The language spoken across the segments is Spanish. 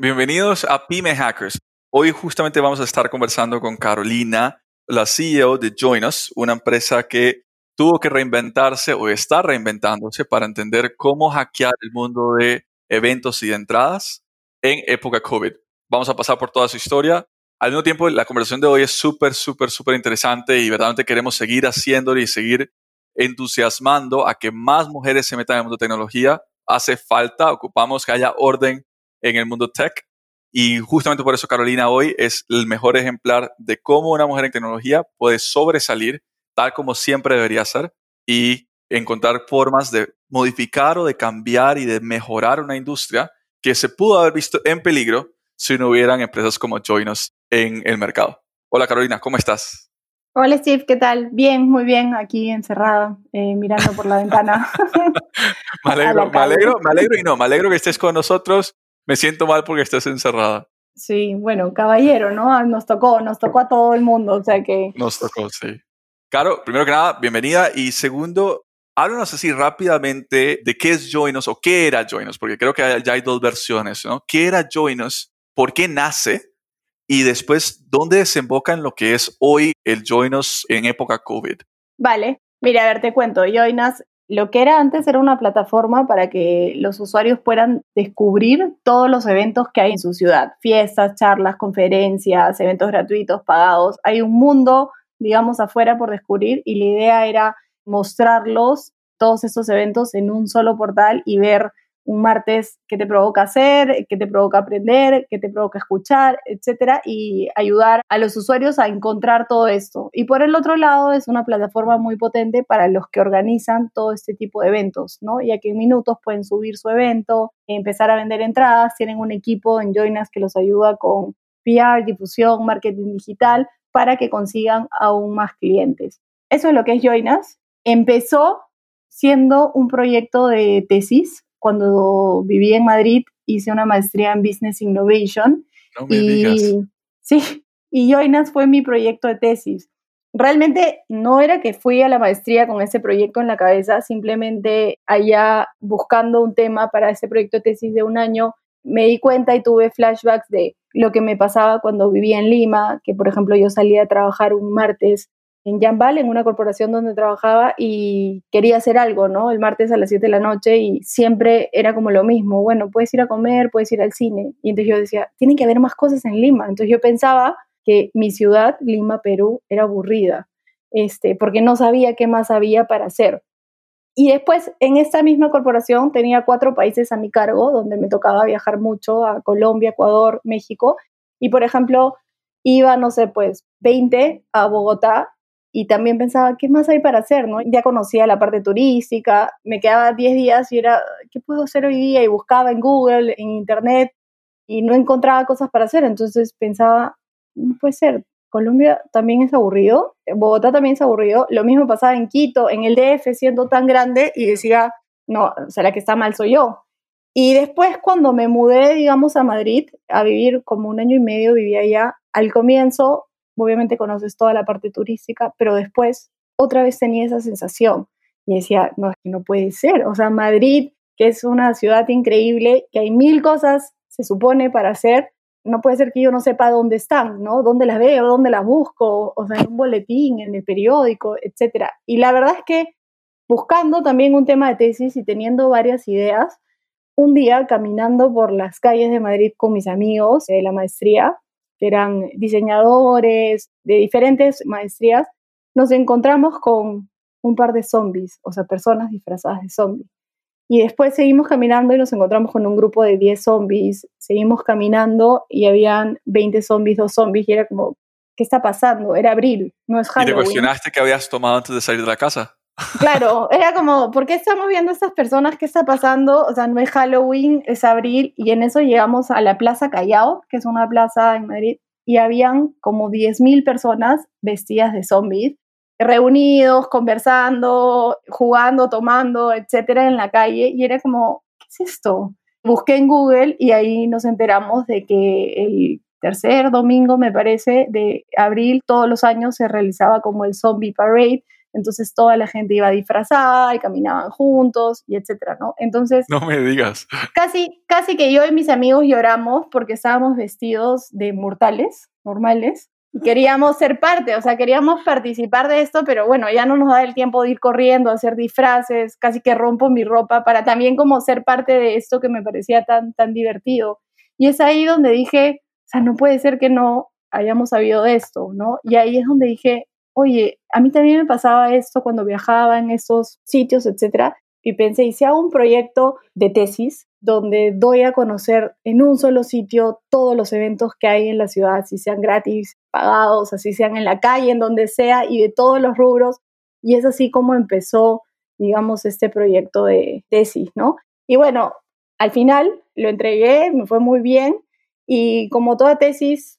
Bienvenidos a Pyme Hackers. Hoy justamente vamos a estar conversando con Carolina, la CEO de Join Us, una empresa que tuvo que reinventarse o está reinventándose para entender cómo hackear el mundo de eventos y de entradas en época COVID. Vamos a pasar por toda su historia. Al mismo tiempo, la conversación de hoy es súper, súper, súper interesante y verdaderamente queremos seguir haciéndolo y seguir entusiasmando a que más mujeres se metan en el mundo de tecnología. Hace falta, ocupamos que haya orden en el mundo tech. Y justamente por eso Carolina hoy es el mejor ejemplar de cómo una mujer en tecnología puede sobresalir tal como siempre debería ser y encontrar formas de modificar o de cambiar y de mejorar una industria que se pudo haber visto en peligro si no hubieran empresas como Joinos en el mercado. Hola Carolina, ¿cómo estás? Hola Steve, ¿qué tal? Bien, muy bien, aquí encerrada, eh, mirando por la ventana. me alegro, me alegro, me alegro y no, me alegro que estés con nosotros me siento mal porque estás encerrada. Sí, bueno, caballero, ¿no? Nos tocó, nos tocó a todo el mundo, o sea que... Nos tocó, sí. Caro, primero que nada, bienvenida. Y segundo, háblanos así rápidamente de qué es Joinos o qué era Joinos, porque creo que ya hay dos versiones, ¿no? ¿Qué era Joinos? ¿Por qué nace? Y después, ¿dónde desemboca en lo que es hoy el Joinos en época COVID? Vale, mira, a ver, te cuento. Joinos lo que era antes era una plataforma para que los usuarios puedan descubrir todos los eventos que hay en su ciudad, fiestas, charlas, conferencias, eventos gratuitos, pagados. Hay un mundo, digamos, afuera por descubrir y la idea era mostrarlos, todos esos eventos en un solo portal y ver un martes que te provoca hacer, que te provoca aprender, que te provoca escuchar, etcétera, y ayudar a los usuarios a encontrar todo esto. Y por el otro lado, es una plataforma muy potente para los que organizan todo este tipo de eventos, ¿no? Ya que en minutos pueden subir su evento, empezar a vender entradas, tienen un equipo en Joinas que los ayuda con PR, difusión, marketing digital, para que consigan aún más clientes. Eso es lo que es Joinas. Empezó siendo un proyecto de tesis cuando viví en Madrid hice una maestría en Business Innovation. y sí, y Joinas fue mi proyecto de tesis. Realmente no era que fui a la maestría con ese proyecto en la cabeza, simplemente allá buscando un tema para ese proyecto de tesis de un año, me di cuenta y tuve flashbacks de lo que me pasaba cuando vivía en Lima, que por ejemplo yo salía a trabajar un martes en Jambal, en una corporación donde trabajaba y quería hacer algo, ¿no? El martes a las 7 de la noche y siempre era como lo mismo, bueno, puedes ir a comer, puedes ir al cine. Y entonces yo decía, tiene que haber más cosas en Lima. Entonces yo pensaba que mi ciudad, Lima, Perú, era aburrida, este, porque no sabía qué más había para hacer. Y después, en esta misma corporación, tenía cuatro países a mi cargo, donde me tocaba viajar mucho, a Colombia, Ecuador, México. Y, por ejemplo, iba, no sé, pues 20 a Bogotá y también pensaba, ¿qué más hay para hacer? ¿no? Ya conocía la parte turística, me quedaba 10 días y era, ¿qué puedo hacer hoy día? Y buscaba en Google, en Internet, y no encontraba cosas para hacer. Entonces pensaba, no puede ser, Colombia también es aburrido, Bogotá también es aburrido, lo mismo pasaba en Quito, en el DF siendo tan grande, y decía, no, o sea, la que está mal soy yo. Y después cuando me mudé, digamos, a Madrid, a vivir como un año y medio, vivía allá, al comienzo obviamente conoces toda la parte turística, pero después otra vez tenía esa sensación y decía, no, es que no puede ser, o sea, Madrid, que es una ciudad increíble, que hay mil cosas, se supone, para hacer, no puede ser que yo no sepa dónde están, ¿no? ¿Dónde las veo? ¿Dónde las busco? O sea, en un boletín, en el periódico, etc. Y la verdad es que buscando también un tema de tesis y teniendo varias ideas, un día caminando por las calles de Madrid con mis amigos de la maestría, que eran diseñadores de diferentes maestrías, nos encontramos con un par de zombies, o sea, personas disfrazadas de zombies. Y después seguimos caminando y nos encontramos con un grupo de 10 zombies. Seguimos caminando y habían 20 zombies, dos zombies, y era como, ¿qué está pasando? Era abril, no es Halloween. ¿Y te cuestionaste qué habías tomado antes de salir de la casa? Claro, era como, ¿por qué estamos viendo a estas personas? ¿Qué está pasando? O sea, no es Halloween, es abril, y en eso llegamos a la Plaza Callao, que es una plaza en Madrid, y habían como 10.000 personas vestidas de zombies reunidos, conversando, jugando, tomando, etcétera, en la calle. Y era como, ¿qué es esto? Busqué en Google y ahí nos enteramos de que el tercer domingo, me parece, de abril, todos los años se realizaba como el Zombie Parade. Entonces toda la gente iba disfrazada y caminaban juntos y etcétera, ¿no? Entonces... No me digas. Casi, casi que yo y mis amigos lloramos porque estábamos vestidos de mortales, normales, queríamos ser parte, o sea, queríamos participar de esto, pero bueno, ya no nos da el tiempo de ir corriendo, hacer disfraces, casi que rompo mi ropa para también como ser parte de esto que me parecía tan, tan divertido. Y es ahí donde dije, o sea, no puede ser que no hayamos sabido de esto, ¿no? Y ahí es donde dije, oye, a mí también me pasaba esto cuando viajaba en esos sitios, etcétera, y pensé, ¿y si hago un proyecto de tesis donde doy a conocer en un solo sitio todos los eventos que hay en la ciudad, si sean gratis, pagados, así sean en la calle, en donde sea, y de todos los rubros. Y es así como empezó, digamos, este proyecto de tesis, ¿no? Y bueno, al final lo entregué, me fue muy bien, y como toda tesis,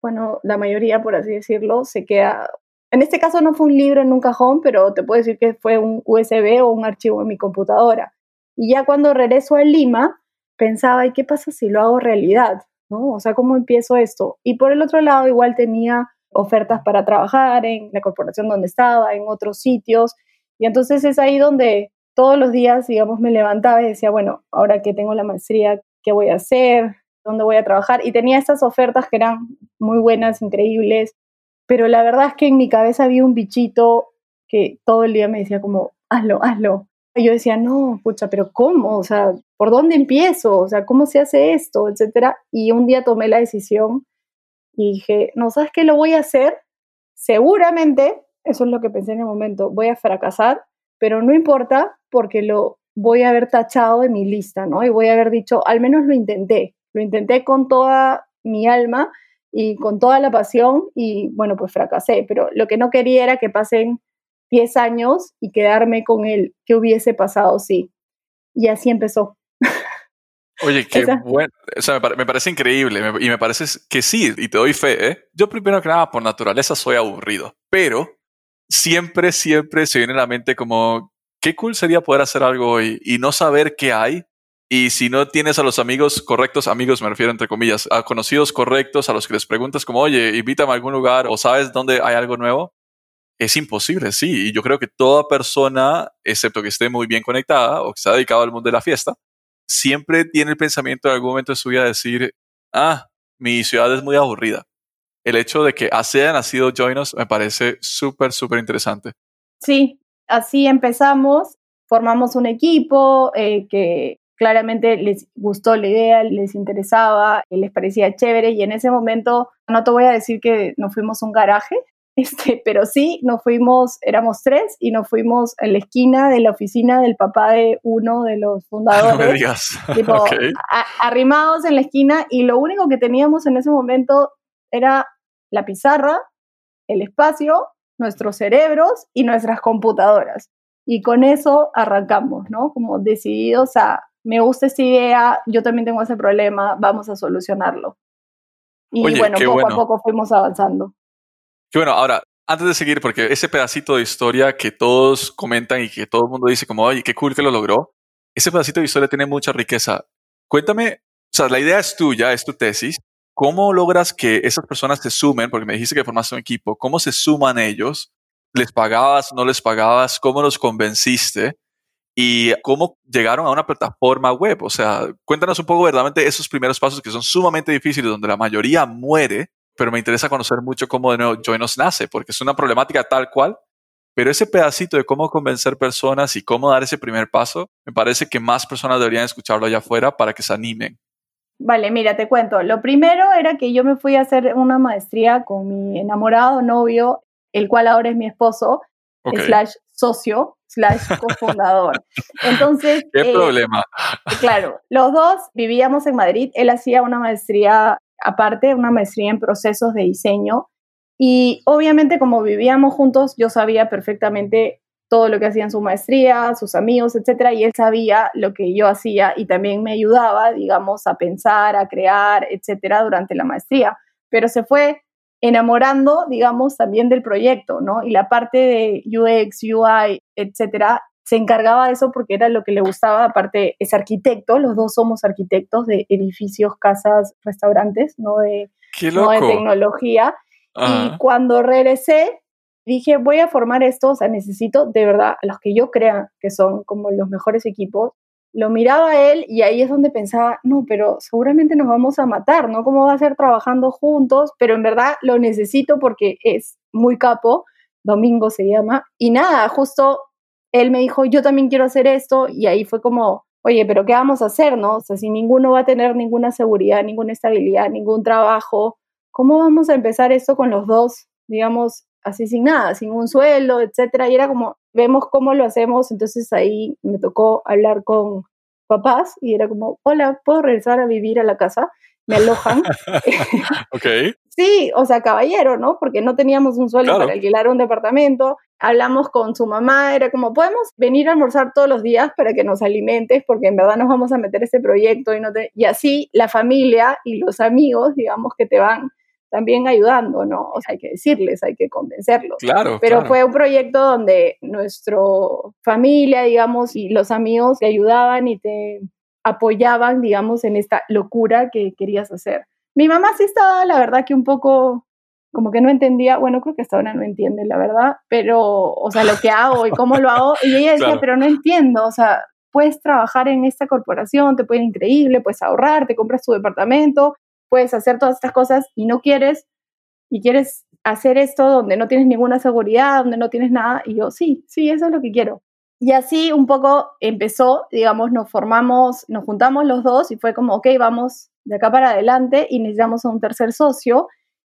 bueno, la mayoría, por así decirlo, se queda... En este caso no fue un libro en un cajón, pero te puedo decir que fue un USB o un archivo en mi computadora. Y ya cuando regreso a Lima, pensaba, ¿y qué pasa si lo hago realidad? ¿No? O sea, ¿cómo empiezo esto? Y por el otro lado, igual tenía ofertas para trabajar en la corporación donde estaba, en otros sitios. Y entonces es ahí donde todos los días, digamos, me levantaba y decía, bueno, ahora que tengo la maestría, ¿qué voy a hacer? ¿Dónde voy a trabajar? Y tenía estas ofertas que eran muy buenas, increíbles, pero la verdad es que en mi cabeza había un bichito que todo el día me decía como, hazlo, hazlo. Y yo decía, no, pucha, pero ¿cómo? O sea, ¿por dónde empiezo? O sea, ¿cómo se hace esto? Etcétera. Y un día tomé la decisión y dije, no, ¿sabes qué lo voy a hacer? Seguramente, eso es lo que pensé en el momento, voy a fracasar, pero no importa porque lo voy a haber tachado de mi lista, ¿no? Y voy a haber dicho, al menos lo intenté, lo intenté con toda mi alma y con toda la pasión y bueno, pues fracasé, pero lo que no quería era que pasen 10 años y quedarme con él, ¿qué hubiese pasado sí? Y así empezó. Oye, qué bueno. O sea, me, parece increíble y me parece que sí, y te doy fe, ¿eh? Yo primero que nada, por naturaleza, soy aburrido, pero siempre, siempre se viene a la mente como, qué cool sería poder hacer algo hoy y no saber qué hay. Y si no tienes a los amigos correctos, amigos me refiero entre comillas, a conocidos correctos a los que les preguntas como, oye, invítame a algún lugar o sabes dónde hay algo nuevo, es imposible, sí. Y yo creo que toda persona, excepto que esté muy bien conectada o que se ha dedicado al mundo de la fiesta, siempre tiene el pensamiento en algún momento de su vida de decir, ah, mi ciudad es muy aburrida. El hecho de que así haya nacido Join me parece súper, súper interesante. Sí, así empezamos, formamos un equipo eh, que claramente les gustó la idea, les interesaba, les parecía chévere y en ese momento, no te voy a decir que nos fuimos a un garaje, este, pero sí, nos fuimos, éramos tres y nos fuimos en la esquina de la oficina del papá de uno de los fundadores. No me digas. arrimados en la esquina y lo único que teníamos en ese momento era la pizarra, el espacio, nuestros cerebros y nuestras computadoras. Y con eso arrancamos, ¿no? Como decididos a, me gusta esta idea, yo también tengo ese problema, vamos a solucionarlo. Y bueno, poco a poco fuimos avanzando. Qué bueno, ahora, antes de seguir, porque ese pedacito de historia que todos comentan y que todo el mundo dice como, oye, qué cool que lo logró, ese pedacito de historia tiene mucha riqueza. Cuéntame, o sea, la idea es tuya, es tu tesis. ¿Cómo logras que esas personas se sumen? Porque me dijiste que formaste un equipo. ¿Cómo se suman ellos? ¿Les pagabas, no les pagabas? ¿Cómo los convenciste? ¿Y cómo llegaron a una plataforma web? O sea, cuéntanos un poco verdaderamente esos primeros pasos que son sumamente difíciles, donde la mayoría muere pero me interesa conocer mucho cómo de nuevo Joinos nace, porque es una problemática tal cual, pero ese pedacito de cómo convencer personas y cómo dar ese primer paso, me parece que más personas deberían escucharlo allá afuera para que se animen. Vale, mira, te cuento. Lo primero era que yo me fui a hacer una maestría con mi enamorado novio, el cual ahora es mi esposo, slash socio, slash cofundador. Entonces... ¿Qué eh, problema? Claro, los dos vivíamos en Madrid. Él hacía una maestría aparte, una maestría en procesos de diseño. Y obviamente como vivíamos juntos, yo sabía perfectamente todo lo que hacía en su maestría, sus amigos, etcétera, y él sabía lo que yo hacía y también me ayudaba, digamos, a pensar, a crear, etcétera, durante la maestría. Pero se fue enamorando, digamos, también del proyecto, ¿no? Y la parte de UX, UI, etcétera, se encargaba de eso porque era lo que le gustaba. Aparte, es arquitecto, los dos somos arquitectos de edificios, casas, restaurantes, no de, No de tecnología. Y cuando regresé, dije, voy a formar esto, o sea, necesito de verdad a los que yo crea que son como los mejores equipos. Lo miraba a él y ahí es donde pensaba, no, pero seguramente nos vamos a matar, ¿no? ¿Cómo va a ser trabajando juntos? Pero en verdad lo necesito porque es muy capo, Domingo se llama, y nada, justo él me dijo, yo también quiero hacer esto, y ahí fue como, oye, pero ¿qué vamos a hacer, no? O sea, si ninguno va a tener ninguna seguridad, ninguna estabilidad, ningún trabajo, ¿cómo vamos a empezar esto con los dos, digamos, así sin nada, sin un sueldo, etcétera, y era como, vemos cómo lo hacemos, entonces ahí me tocó hablar con papás y era como, hola, ¿puedo regresar a vivir a la casa? Me alojan. ok. sí, o sea, caballero, ¿no? Porque no teníamos un sueldo para alquilar un departamento. Hablamos con su mamá, era como, podemos venir a almorzar todos los días para que nos alimentes, porque en verdad nos vamos a meter este proyecto y no te... Y así la familia y los amigos, digamos, que te van también ayudando, ¿no? O sea, hay que decirles, hay que convencerlos. Claro. Pero fue un proyecto donde nuestra familia, digamos, y los amigos te ayudaban y te apoyaban, digamos, en esta locura que querías hacer. Mi mamá sí estaba, la verdad, que un poco como que no entendía, bueno, creo que hasta ahora no entiende, la verdad, pero, o sea, lo que hago y cómo lo hago, y ella decía, pero no entiendo, o sea, puedes trabajar en esta corporación, te puede ir increíble, puedes ahorrar, te compras tu departamento, puedes hacer todas estas cosas y no quieres, y quieres hacer esto donde no tienes ninguna seguridad, donde no tienes nada, y yo, sí, sí, eso es lo que quiero. Y así un poco empezó, digamos, nos formamos, nos juntamos los dos y fue como, ok, vamos de acá para adelante y necesitamos a un tercer socio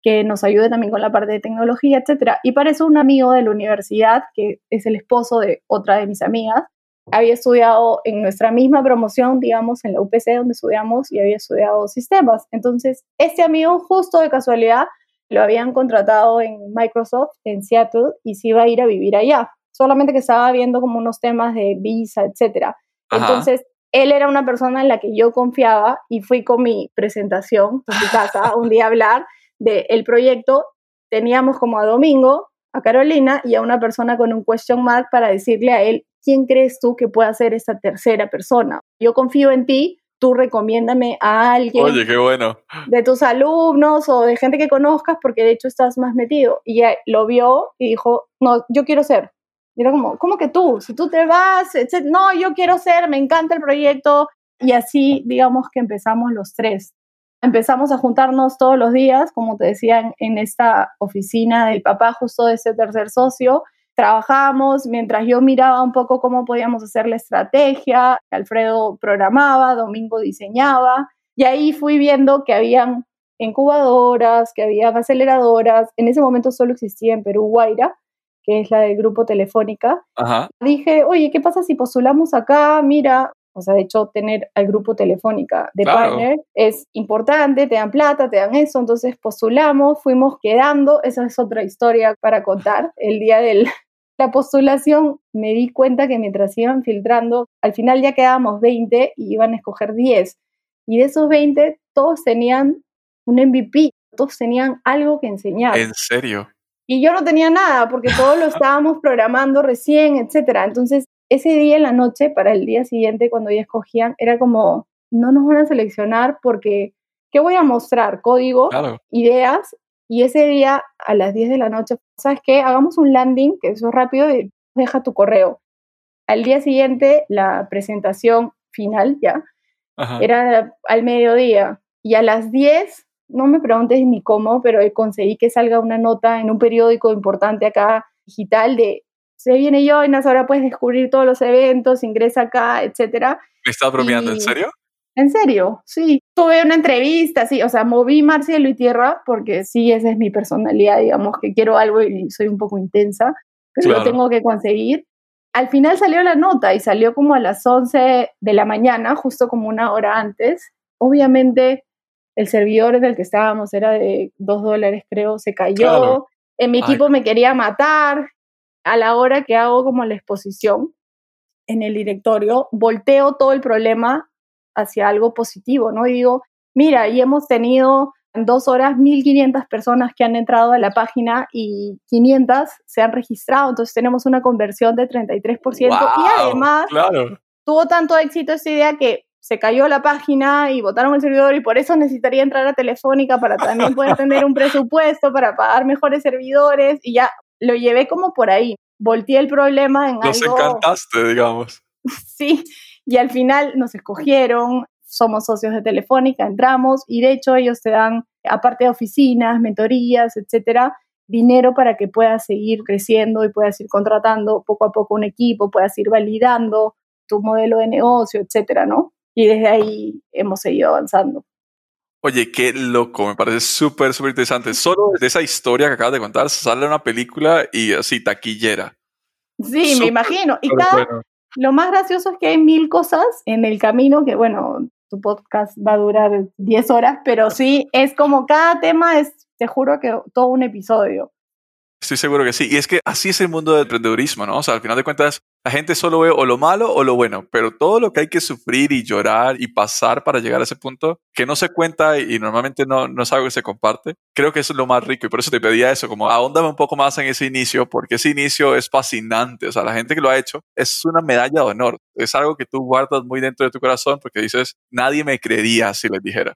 que nos ayude también con la parte de tecnología, etcétera. Y para eso un amigo de la universidad, que es el esposo de otra de mis amigas, había estudiado en nuestra misma promoción, digamos, en la UPC donde estudiamos y había estudiado sistemas. Entonces, este amigo justo de casualidad lo habían contratado en Microsoft en Seattle y se iba a ir a vivir allá. Solamente que estaba viendo como unos temas de visa, etcétera. Entonces, él era una persona en la que yo confiaba y fui con mi presentación en su casa un día a hablar del proyecto. Teníamos como a Domingo, a Carolina y a una persona con un question mark para decirle a él ¿quién crees tú que pueda ser esa tercera persona? Yo confío en ti, tú recomiéndame a alguien. Oye, qué bueno. De tus alumnos o de gente que conozcas, porque de hecho estás más metido. Y lo vio y dijo, no, yo quiero ser. Y era como, ¿cómo que tú? Si tú te vas, no, yo quiero ser, me encanta el proyecto. Y así, digamos que empezamos los tres. Empezamos a juntarnos todos los días, como te decía, en esta oficina del papá justo de ese tercer socio Trabajábamos mientras yo miraba un poco cómo podíamos hacer la estrategia, Alfredo programaba, Domingo diseñaba, y ahí fui viendo que habían incubadoras, que había aceleradoras. En ese momento solo existía en Perú Guaira, que es la del grupo Telefónica. Dije, oye, ¿qué pasa si postulamos acá? Mira, o sea, de hecho, tener al grupo Telefónica de partner es importante, te dan plata, te dan eso, entonces postulamos, fuimos quedando, esa es otra historia para contar. El día de la postulación me di cuenta que mientras iban filtrando, al final ya quedábamos 20 y iban a escoger 10. Y de esos 20, todos tenían un MVP, todos tenían algo que enseñar. ¿En serio? Y yo no tenía nada porque todos lo estábamos programando recién, etcétera. Entonces, ese día en la noche, para el día siguiente, cuando ya escogían, era como, no nos van a seleccionar porque, ¿qué voy a mostrar? Código, ideas, y ese día a las 10 de la noche, ¿sabes qué? Hagamos un landing, que eso es rápido, y deja tu correo. Al día siguiente, la presentación final ya, era al mediodía, y a las 10, no me preguntes ni cómo, pero conseguí que salga una nota en un periódico importante acá, digital, de se viene Joinas, ahora puedes descubrir todos los eventos, ingresa acá, etcétera. ¿Me estás bromeando? ¿En serio? En serio, sí. Tuve una entrevista, sí, o sea, moví mar, cielo y tierra porque sí, esa es mi personalidad, digamos, que quiero algo y soy un poco intensa, pero lo tengo que conseguir. Al final salió la nota y salió como a las 11 de la mañana, justo como una hora antes. Obviamente el servidor del que estábamos era de 2 dólares, creo, se cayó. En mi equipo me quería matar. A la hora que hago como la exposición en el directorio, volteo todo el problema hacia algo positivo, ¿no? Y digo, mira, y hemos tenido en dos horas 1.500 personas que han entrado a la página y 500 se han registrado, entonces tenemos una conversión de 33% y además tuvo tanto éxito esta idea que se cayó la página y votaron el servidor y por eso necesitaría entrar a Telefónica para también poder tener un presupuesto para pagar mejores servidores y ya lo llevé como por ahí. Volteé el problema en Nos encantaste, digamos. sí, y al final nos escogieron, somos socios de Telefónica, entramos y de hecho ellos te dan, aparte de oficinas, mentorías, etcétera, dinero para que puedas seguir creciendo y puedas ir contratando poco a poco un equipo, puedas ir validando tu modelo de negocio, etcétera, ¿no? Y desde ahí hemos seguido avanzando. Oye, qué loco, me parece súper, súper interesante. Solo de esa historia que acabas de contar sale una película y así, taquillera. Sí, me imagino. Y cada, lo más gracioso es que hay mil cosas en el camino que, bueno, tu podcast va a durar 10 horas, pero sí, es como cada tema es, te juro que todo un episodio. Estoy seguro que sí. Y es que así es el mundo del emprendedurismo, ¿no? O sea, al final de cuentas, la gente solo ve o lo malo o lo bueno, pero todo lo que hay que sufrir y llorar y pasar para llegar a ese punto, que no se cuenta y, normalmente no, no es algo que se comparte, creo que eso es lo más rico y por eso te pedía eso, como ahóndame un poco más en ese inicio, porque ese inicio es fascinante, o sea, la gente que lo ha hecho es una medalla de honor, es algo que tú guardas muy dentro de tu corazón porque dices, nadie me creería si les dijera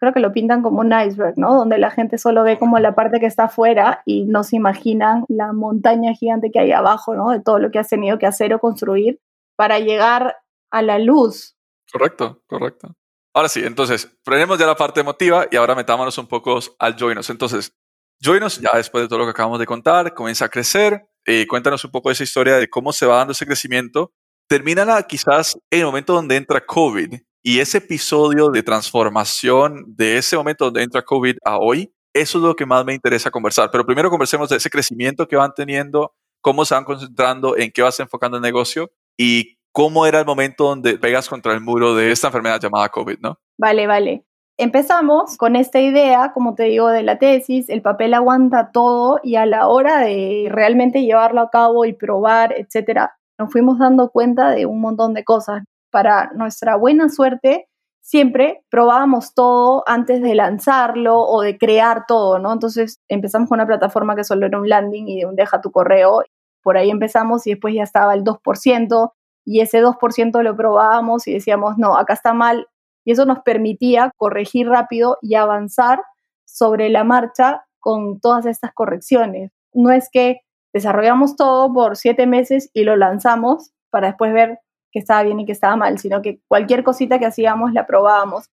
creo que lo pintan como un iceberg, ¿no? Donde la gente solo ve como la parte que está afuera y no se imaginan la montaña gigante que hay abajo, ¿no? De todo lo que has tenido que hacer o construir para llegar a la luz. Correcto, correcto. Ahora sí, entonces, frenemos ya la parte emotiva y ahora metámonos un poco al Joinos. Entonces, Joinos, ya después de todo lo que acabamos de contar, comienza a crecer. Eh, cuéntanos un poco esa historia de cómo se va dando ese crecimiento. Termina quizás en el momento donde entra COVID y ese episodio de transformación de ese momento donde entra COVID a hoy, eso es lo que más me interesa conversar. Pero primero conversemos de ese crecimiento que van teniendo, cómo se van concentrando, en qué vas enfocando el negocio y cómo era el momento donde pegas contra el muro de esta enfermedad llamada COVID, ¿no? Vale, vale. Empezamos con esta idea, como te digo, de la tesis, el papel aguanta todo y a la hora de realmente llevarlo a cabo y probar, etcétera, nos fuimos dando cuenta de un montón de cosas para nuestra buena suerte, siempre probábamos todo antes de lanzarlo o de crear todo, ¿no? Entonces empezamos con una plataforma que solo era un landing y de un deja tu correo. Por ahí empezamos y después ya estaba el 2% y ese 2% lo probábamos y decíamos, no, acá está mal. Y eso nos permitía corregir rápido y avanzar sobre la marcha con todas estas correcciones. No es que desarrollamos todo por siete meses y lo lanzamos para después ver que estaba bien y que estaba mal, sino que cualquier cosita que hacíamos la probábamos.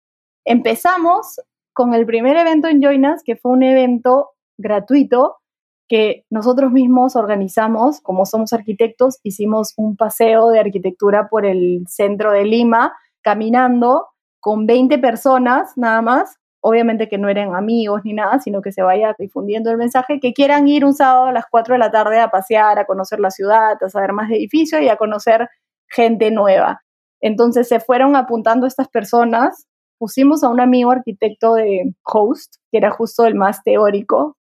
Empezamos con el primer evento en Joinas, que fue un evento gratuito que nosotros mismos organizamos, como somos arquitectos, hicimos un paseo de arquitectura por el centro de Lima, caminando con 20 personas nada más, obviamente que no eran amigos ni nada, sino que se vaya difundiendo el mensaje, que quieran ir un sábado a las 4 de la tarde a pasear, a conocer la ciudad, a saber más de edificio y a conocer gente nueva. Entonces se fueron apuntando estas personas. Pusimos a un amigo arquitecto de host, que era justo el más teórico.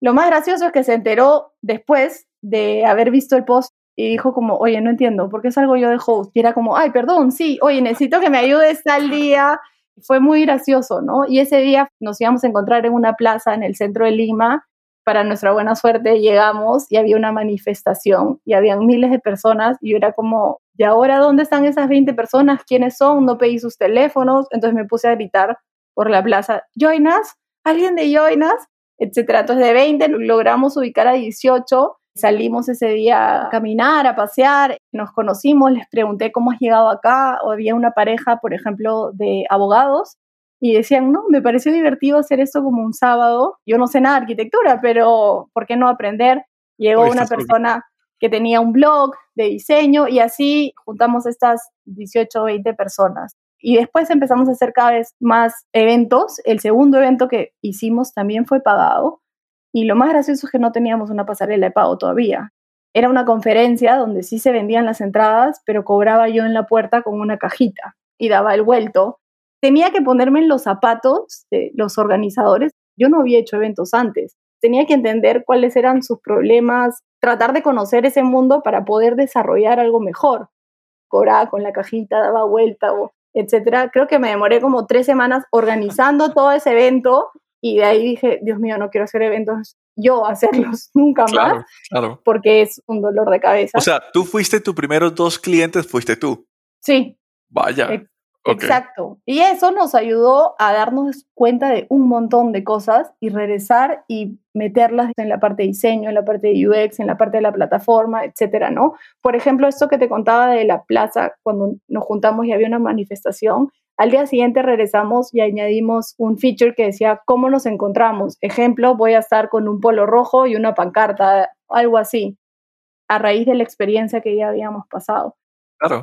Lo más gracioso es que se enteró después de haber visto el post y dijo como, oye, no entiendo, ¿por qué salgo yo de host? Y era como, ay, perdón, sí, oye, necesito que me ayudes tal día. Fue muy gracioso, ¿no? Y ese día nos íbamos a encontrar en una plaza en el centro de Lima para nuestra buena suerte llegamos y había una manifestación y habían miles de personas y era como, ¿y ahora dónde están esas 20 personas? ¿Quiénes son? No pedí sus teléfonos. Entonces me puse a gritar por la plaza, ¿Joinas? ¿Alguien de Joinas? Etcétera. Entonces de 20 logramos ubicar a 18. Salimos ese día a caminar, a pasear, nos conocimos, les pregunté cómo has llegado acá, o había una pareja, por ejemplo, de abogados y decían, no, me pareció divertido hacer esto como un sábado. Yo no sé nada de arquitectura, pero ¿por qué no aprender? Llegó una persona que tenía un blog de diseño y así juntamos estas 18 o 20 personas. Y después empezamos a hacer cada vez más eventos. El segundo evento que hicimos también fue pagado. Y lo más gracioso es que no teníamos una pasarela de pago todavía. Era una conferencia donde sí se vendían las entradas, pero cobraba yo en la puerta con una cajita y daba el vuelto. Tenía que ponerme en los zapatos de los organizadores. Yo no había hecho eventos antes. Tenía que entender cuáles eran sus problemas, tratar de conocer ese mundo para poder desarrollar algo mejor. Cobraba con la cajita, daba vuelta, etcétera. Creo que me demoré como tres semanas organizando todo ese evento y de ahí dije, Dios mío, no quiero hacer eventos yo hacerlos nunca más, claro. porque es un dolor de cabeza. O sea, tú fuiste tus primeros dos clientes, fuiste tú. Sí. Vaya. Exacto. Y eso nos ayudó a darnos cuenta de un montón de cosas y regresar y meterlas en la parte de diseño, en la parte de UX, en la parte de la plataforma, etcétera, ¿no? Por ejemplo, esto que te contaba de la plaza, cuando nos juntamos y había una manifestación, al día siguiente regresamos y añadimos un feature que decía cómo nos encontramos. Ejemplo, voy a estar con un polo rojo y una pancarta, algo así, a raíz de la experiencia que ya habíamos pasado.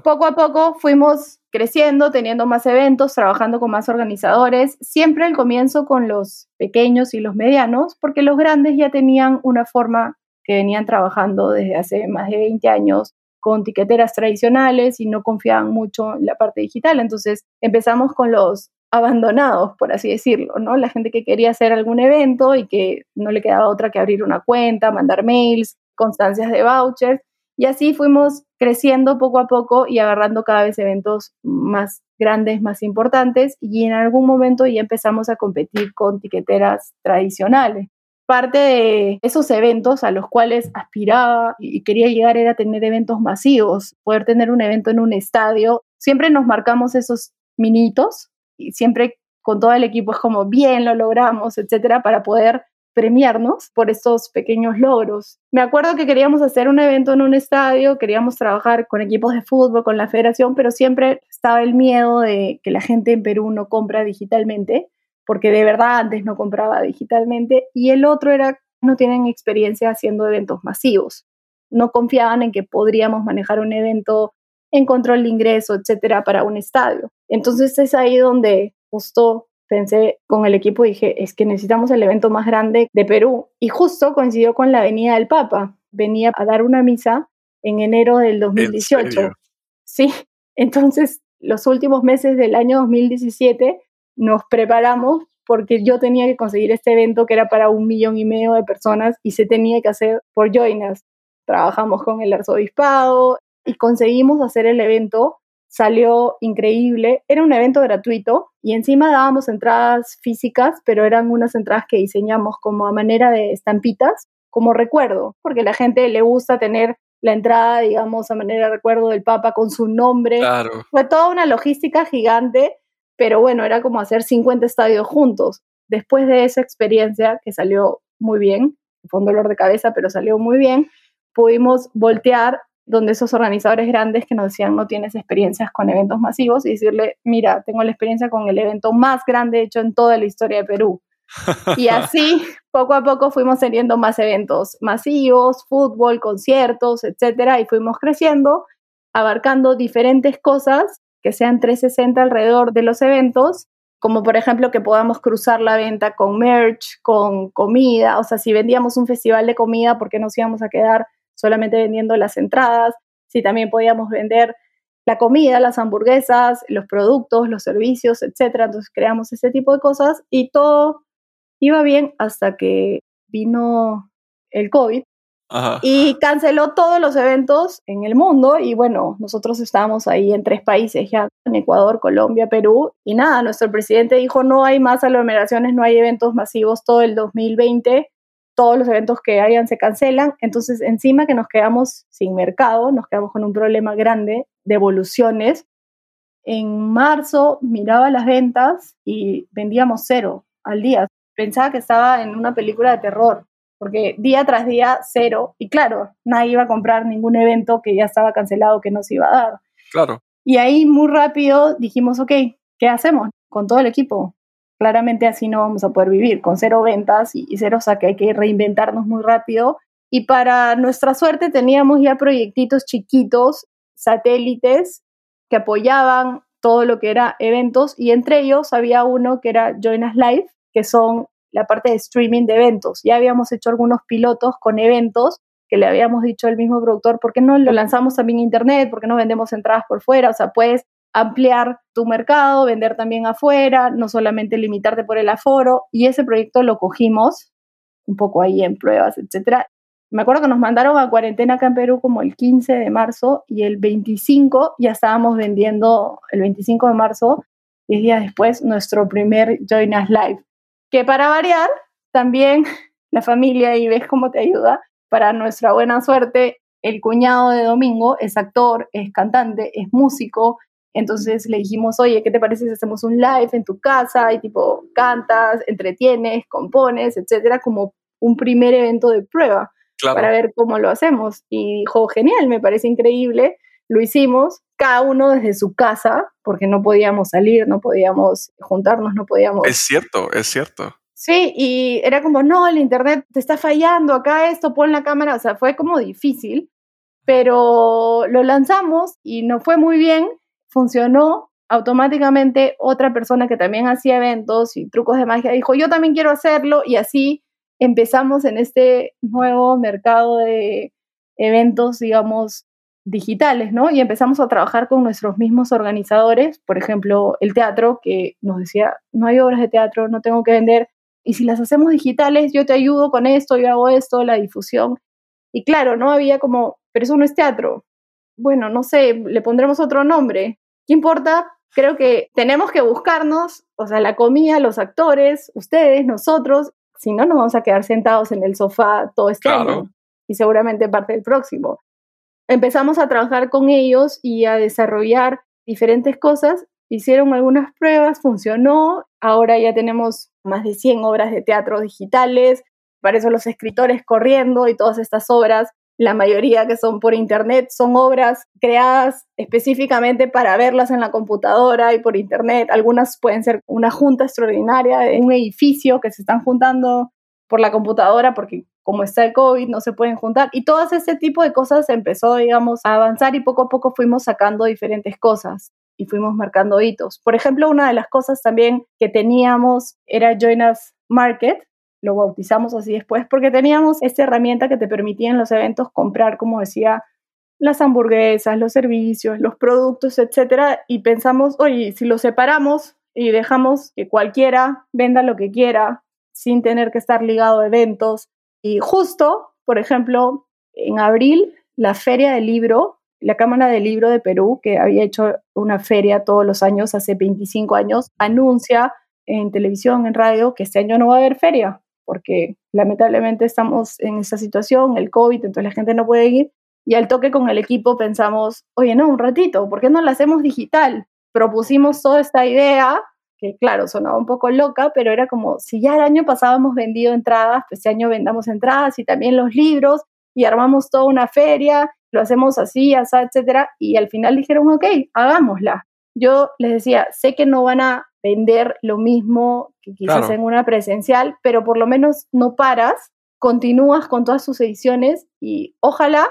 Poco a poco fuimos creciendo, teniendo más eventos, trabajando con más organizadores, siempre al comienzo con los pequeños y los medianos, porque los grandes ya tenían una forma que venían trabajando desde hace más de 20 años con tiqueteras tradicionales y no confiaban mucho en la parte digital. Entonces empezamos con los abandonados, por así decirlo, ¿no? La gente que quería hacer algún evento y que no le quedaba otra que abrir una cuenta, mandar mails, constancias de vouchers. Y así fuimos creciendo poco a poco y agarrando cada vez eventos más grandes, más importantes. Y en algún momento ya empezamos a competir con tiqueteras tradicionales parte de esos eventos a los cuales aspiraba y quería llegar era tener eventos masivos, poder tener un evento en un estadio. Siempre nos marcamos esos minitos y siempre con todo el equipo es como bien lo logramos, etcétera, para poder premiarnos por estos pequeños logros. Me acuerdo que queríamos hacer un evento en un estadio, queríamos trabajar con equipos de fútbol, con la federación, pero siempre estaba el miedo de que la gente en Perú no compra digitalmente porque de verdad antes no compraba digitalmente, y el otro era, no tienen experiencia haciendo eventos masivos, no confiaban en que podríamos manejar un evento en control de ingreso, etcétera, para un estadio. Entonces es ahí donde justo pensé con el equipo dije, es que necesitamos el evento más grande de Perú. Y justo coincidió con la venida del Papa. Venía a dar una misa en enero del 2018. Sí, entonces los últimos meses del año 2017 nos preparamos porque yo tenía que conseguir este evento que era para un millón y medio de personas y se tenía que hacer por Joinas. Trabajamos con el arzobispado y conseguimos hacer el evento. Salió increíble. Era un evento gratuito y encima dábamos entradas físicas, pero eran unas entradas que diseñamos como a manera de estampitas, como recuerdo, porque la gente le gusta tener la entrada, digamos, a manera de recuerdo del Papa con su nombre. Fue toda una logística gigante pero bueno, era como hacer 50 estadios juntos. Después de esa experiencia, que salió muy bien, fue un dolor de cabeza, pero salió muy bien, pudimos voltear donde esos organizadores grandes que nos decían no tienes experiencias con eventos masivos y decirle, mira, tengo la experiencia con el evento más grande hecho en toda la historia de Perú. y así, poco a poco fuimos teniendo más eventos masivos, fútbol, conciertos, etcétera, y fuimos creciendo, abarcando diferentes cosas que sean 360 alrededor de los eventos, como por ejemplo que podamos cruzar la venta con merch, con comida, o sea, si vendíamos un festival de comida, ¿por qué nos íbamos a quedar solamente vendiendo las entradas? Si también podíamos vender la comida, las hamburguesas, los productos, los servicios, etcétera. Entonces creamos ese tipo de cosas y todo iba bien hasta que vino el COVID y canceló todos los eventos en el mundo y bueno, nosotros estábamos ahí en tres países ya, en Ecuador, Colombia, Perú y nada, nuestro presidente dijo no hay más aglomeraciones, no hay eventos masivos todo el 2020, todos los eventos que hayan se cancelan, entonces encima que nos quedamos sin mercado, nos quedamos con un problema grande de evoluciones. En marzo miraba las ventas y vendíamos cero al día. Pensaba que estaba en una película de terror porque día tras día cero, y claro, nadie iba a comprar ningún evento que ya estaba cancelado que no se iba a dar. Claro. Y ahí muy rápido dijimos, ok, ¿qué hacemos con todo el equipo? Claramente así no vamos a poder vivir, con cero ventas y, cero, o sea que hay que reinventarnos muy rápido. Y para nuestra suerte teníamos ya proyectitos chiquitos, satélites, que apoyaban todo lo que era eventos y entre ellos había uno que era Join Us Live, que son la parte de streaming de eventos. Ya habíamos hecho algunos pilotos con eventos que le habíamos dicho al mismo productor, ¿por qué no lo lanzamos también en internet? ¿Por qué no vendemos entradas por fuera? O sea, puedes ampliar tu mercado, vender también afuera, no solamente limitarte por el aforo. Y ese proyecto lo cogimos un poco ahí en pruebas, etcétera. Me acuerdo que nos mandaron a cuarentena acá en Perú como el 15 de marzo y el 25 ya estábamos vendiendo, el 25 de marzo, 10 días después, nuestro primer Join Us Live. Que para variar, también la familia, y ves cómo te ayuda, para nuestra buena suerte, el cuñado de Domingo es actor, es cantante, es músico. Entonces le dijimos, oye, ¿qué te parece si hacemos un live en tu casa y tipo cantas, entretienes, compones, etcétera, como un primer evento de prueba para ver cómo lo hacemos? Y dijo, genial, me parece increíble. Lo hicimos, cada uno desde su casa, porque no podíamos salir, no podíamos juntarnos, no podíamos. Es cierto, es cierto. Sí, y era como, no, el internet te está fallando, acá esto, pon la cámara, o sea, fue como difícil, pero lo lanzamos y no fue muy bien, funcionó, automáticamente otra persona que también hacía eventos y trucos de magia dijo, yo también quiero hacerlo y así empezamos en este nuevo mercado de eventos, digamos, digitales, ¿no? Y empezamos a trabajar con nuestros mismos organizadores, por ejemplo, el teatro, que nos decía, no hay obras de teatro, no tengo que vender, y si las hacemos digitales, yo te ayudo con esto, yo hago esto, la difusión. Y claro, no había como, pero eso no es teatro. Bueno, no sé, le pondremos otro nombre. ¿Qué importa? Creo que tenemos que buscarnos, o sea, la comida, los actores, ustedes, nosotros, si no nos vamos a quedar sentados en el sofá todo este año y seguramente parte del próximo. Empezamos a trabajar con ellos y a desarrollar diferentes cosas. Hicieron algunas pruebas, funcionó, ahora ya tenemos más de 100 obras de teatro digitales, para eso los escritores corriendo y todas estas obras, la mayoría que son por internet, son obras creadas específicamente para verlas en la computadora y por internet. Algunas pueden ser una junta extraordinaria de un edificio que se están juntando por la computadora porque como está el COVID no se pueden juntar y todo ese tipo de cosas empezó, digamos, a avanzar y poco a poco fuimos sacando diferentes cosas y fuimos marcando hitos. Por ejemplo, una de las cosas también que teníamos era Join Us Market, lo bautizamos así después, porque teníamos esta herramienta que te permitía en los eventos comprar, como decía, las hamburguesas, los servicios, los productos, etcétera, y pensamos, oye, si lo separamos y dejamos que cualquiera venda lo que quiera sin tener que estar ligado a eventos. Y justo, por ejemplo, en abril, la feria del libro la Cámara del Libro de Perú, que había hecho una feria todos los años, hace 25 años, anuncia en televisión, en radio, que este año no va a haber feria, porque lamentablemente estamos en esa situación, el COVID, entonces la gente no puede ir. Y al toque con el equipo pensamos, oye, no, un ratito, ¿por qué no la hacemos digital? Propusimos toda esta idea, que claro, sonaba un poco loca, pero era como, si ya el año pasado hemos vendido entradas, pues este año vendamos entradas y también los libros, y armamos toda una feria lo hacemos así, así, etcétera, y al final dijeron, ok, hagámosla. Yo les decía, sé que no van a vender lo mismo que quizás en una presencial, pero por lo menos no paras, continúas con todas sus ediciones y ojalá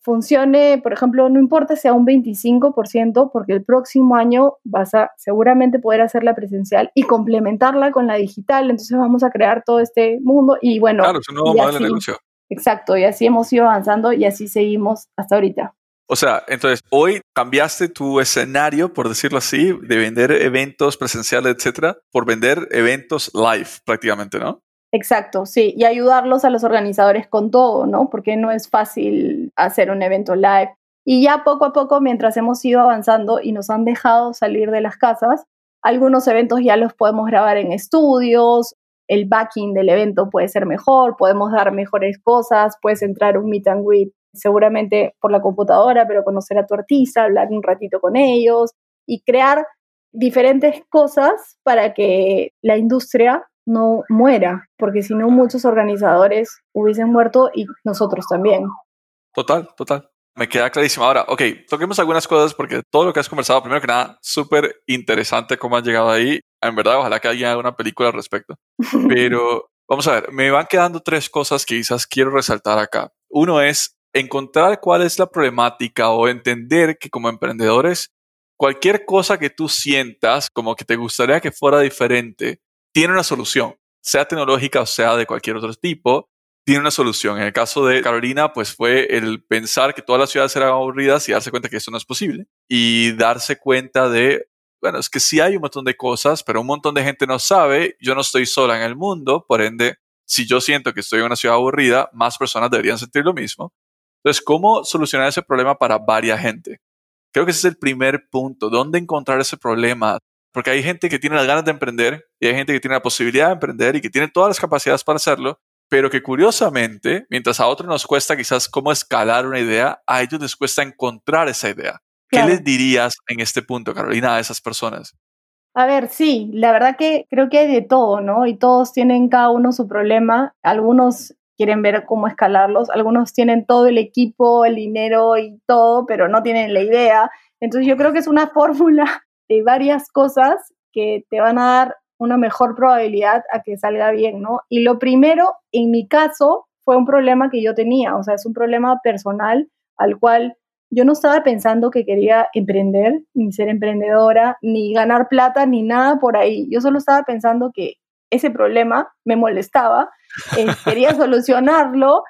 funcione, por ejemplo, no importa sea un 25%, porque el próximo año vas a seguramente poder hacer la presencial y complementarla con la digital, entonces vamos a crear todo este mundo y bueno. Claro, es un nuevo modelo de negocio. Exacto, y así hemos ido avanzando y así seguimos hasta ahorita. O sea, entonces hoy cambiaste tu escenario, por decirlo así, de vender eventos presenciales, etcétera, por vender eventos live prácticamente, ¿no? Exacto, sí, y ayudarlos a los organizadores con todo, ¿no? Porque no es fácil hacer un evento live. Y ya poco a poco, mientras hemos ido avanzando y nos han dejado salir de las casas, algunos eventos ya los podemos grabar en estudios, el backing del evento puede ser mejor, podemos dar mejores cosas, puedes entrar un meet and greet seguramente por la computadora, pero conocer a tu artista, hablar un ratito con ellos y crear diferentes cosas para que la industria no muera, porque si no muchos organizadores hubiesen muerto y nosotros también. Total, total. Me queda clarísimo. Ahora, ok, toquemos algunas cosas porque todo lo que has conversado, primero que nada, súper interesante cómo has llegado ahí. En verdad, ojalá que alguien haga una película al respecto. Pero vamos a ver, me van quedando tres cosas que quizás quiero resaltar acá. Uno es encontrar cuál es la problemática o entender que como emprendedores cualquier cosa que tú sientas como que te gustaría que fuera diferente, tiene una solución, sea tecnológica o sea de cualquier otro tipo, tiene una solución. En el caso de Carolina, pues fue el pensar que todas las ciudades eran aburridas y darse cuenta que eso no es posible y darse cuenta de, bueno, es que sí hay un montón de cosas, pero un montón de gente no sabe, yo no estoy sola en el mundo, por ende, si yo siento que estoy en una ciudad aburrida, más personas deberían sentir lo mismo. Entonces, ¿cómo solucionar ese problema para varias gente? Creo que ese es el primer punto. ¿Dónde encontrar ese problema? Porque hay gente que tiene las ganas de emprender y hay gente que tiene la posibilidad de emprender y que tiene todas las capacidades para hacerlo, pero que curiosamente, mientras a otros nos cuesta quizás cómo escalar una idea, a ellos les cuesta encontrar esa idea. ¿Qué les dirías en este punto, Carolina, a esas personas? A ver, sí, la verdad que creo que hay de todo, ¿no? Y todos tienen cada uno su problema. Algunos quieren ver cómo escalarlos. Algunos tienen todo el equipo, el dinero y todo, pero no tienen la idea. Entonces yo creo que es una fórmula de varias cosas que te van a dar una mejor probabilidad a que salga bien, ¿no? Y lo primero, en mi caso, fue un problema que yo tenía, o sea, es un problema personal al cual yo no estaba pensando que quería emprender, ni ser emprendedora, ni ganar plata, ni nada por ahí. Yo solo estaba pensando que ese problema me molestaba, eh, quería solucionarlo,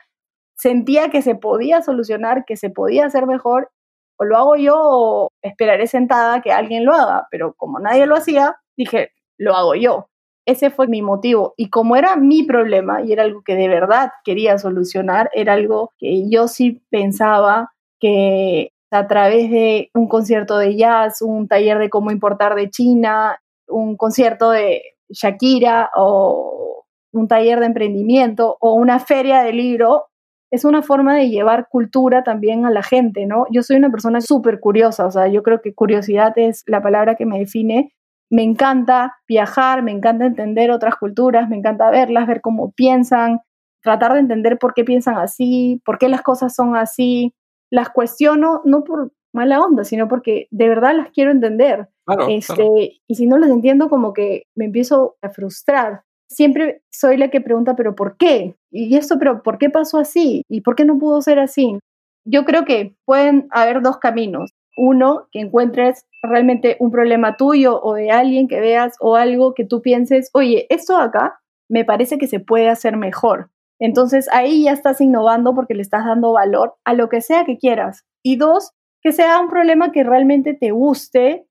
sentía que se podía solucionar, que se podía hacer mejor, o lo hago yo o esperaré sentada que alguien lo haga, pero como nadie lo hacía, dije, lo hago yo. Ese fue mi motivo. Y como era mi problema y era algo que de verdad quería solucionar, era algo que yo sí pensaba que a través de un concierto de jazz, un taller de cómo importar de China, un concierto de Shakira o un taller de emprendimiento o una feria de libro, es una forma de llevar cultura también a la gente, ¿no? Yo soy una persona súper curiosa, o sea, yo creo que curiosidad es la palabra que me define. Me encanta viajar, me encanta entender otras culturas, me encanta verlas, ver cómo piensan, tratar de entender por qué piensan así, por qué las cosas son así. Las cuestiono no por mala onda, sino porque de verdad las quiero entender. Este, Y si no las entiendo, como que me empiezo a frustrar. Siempre soy la que pregunta, pero ¿por qué? Y esto, pero ¿por qué pasó así? ¿Y por qué no pudo ser así? Yo creo que pueden haber dos caminos. Uno, que encuentres realmente un problema tuyo o de alguien que veas o algo que tú pienses, oye, esto acá me parece que se puede hacer mejor. Entonces ahí ya estás innovando porque le estás dando valor a lo que sea que quieras. Y dos, que sea un problema que realmente te guste,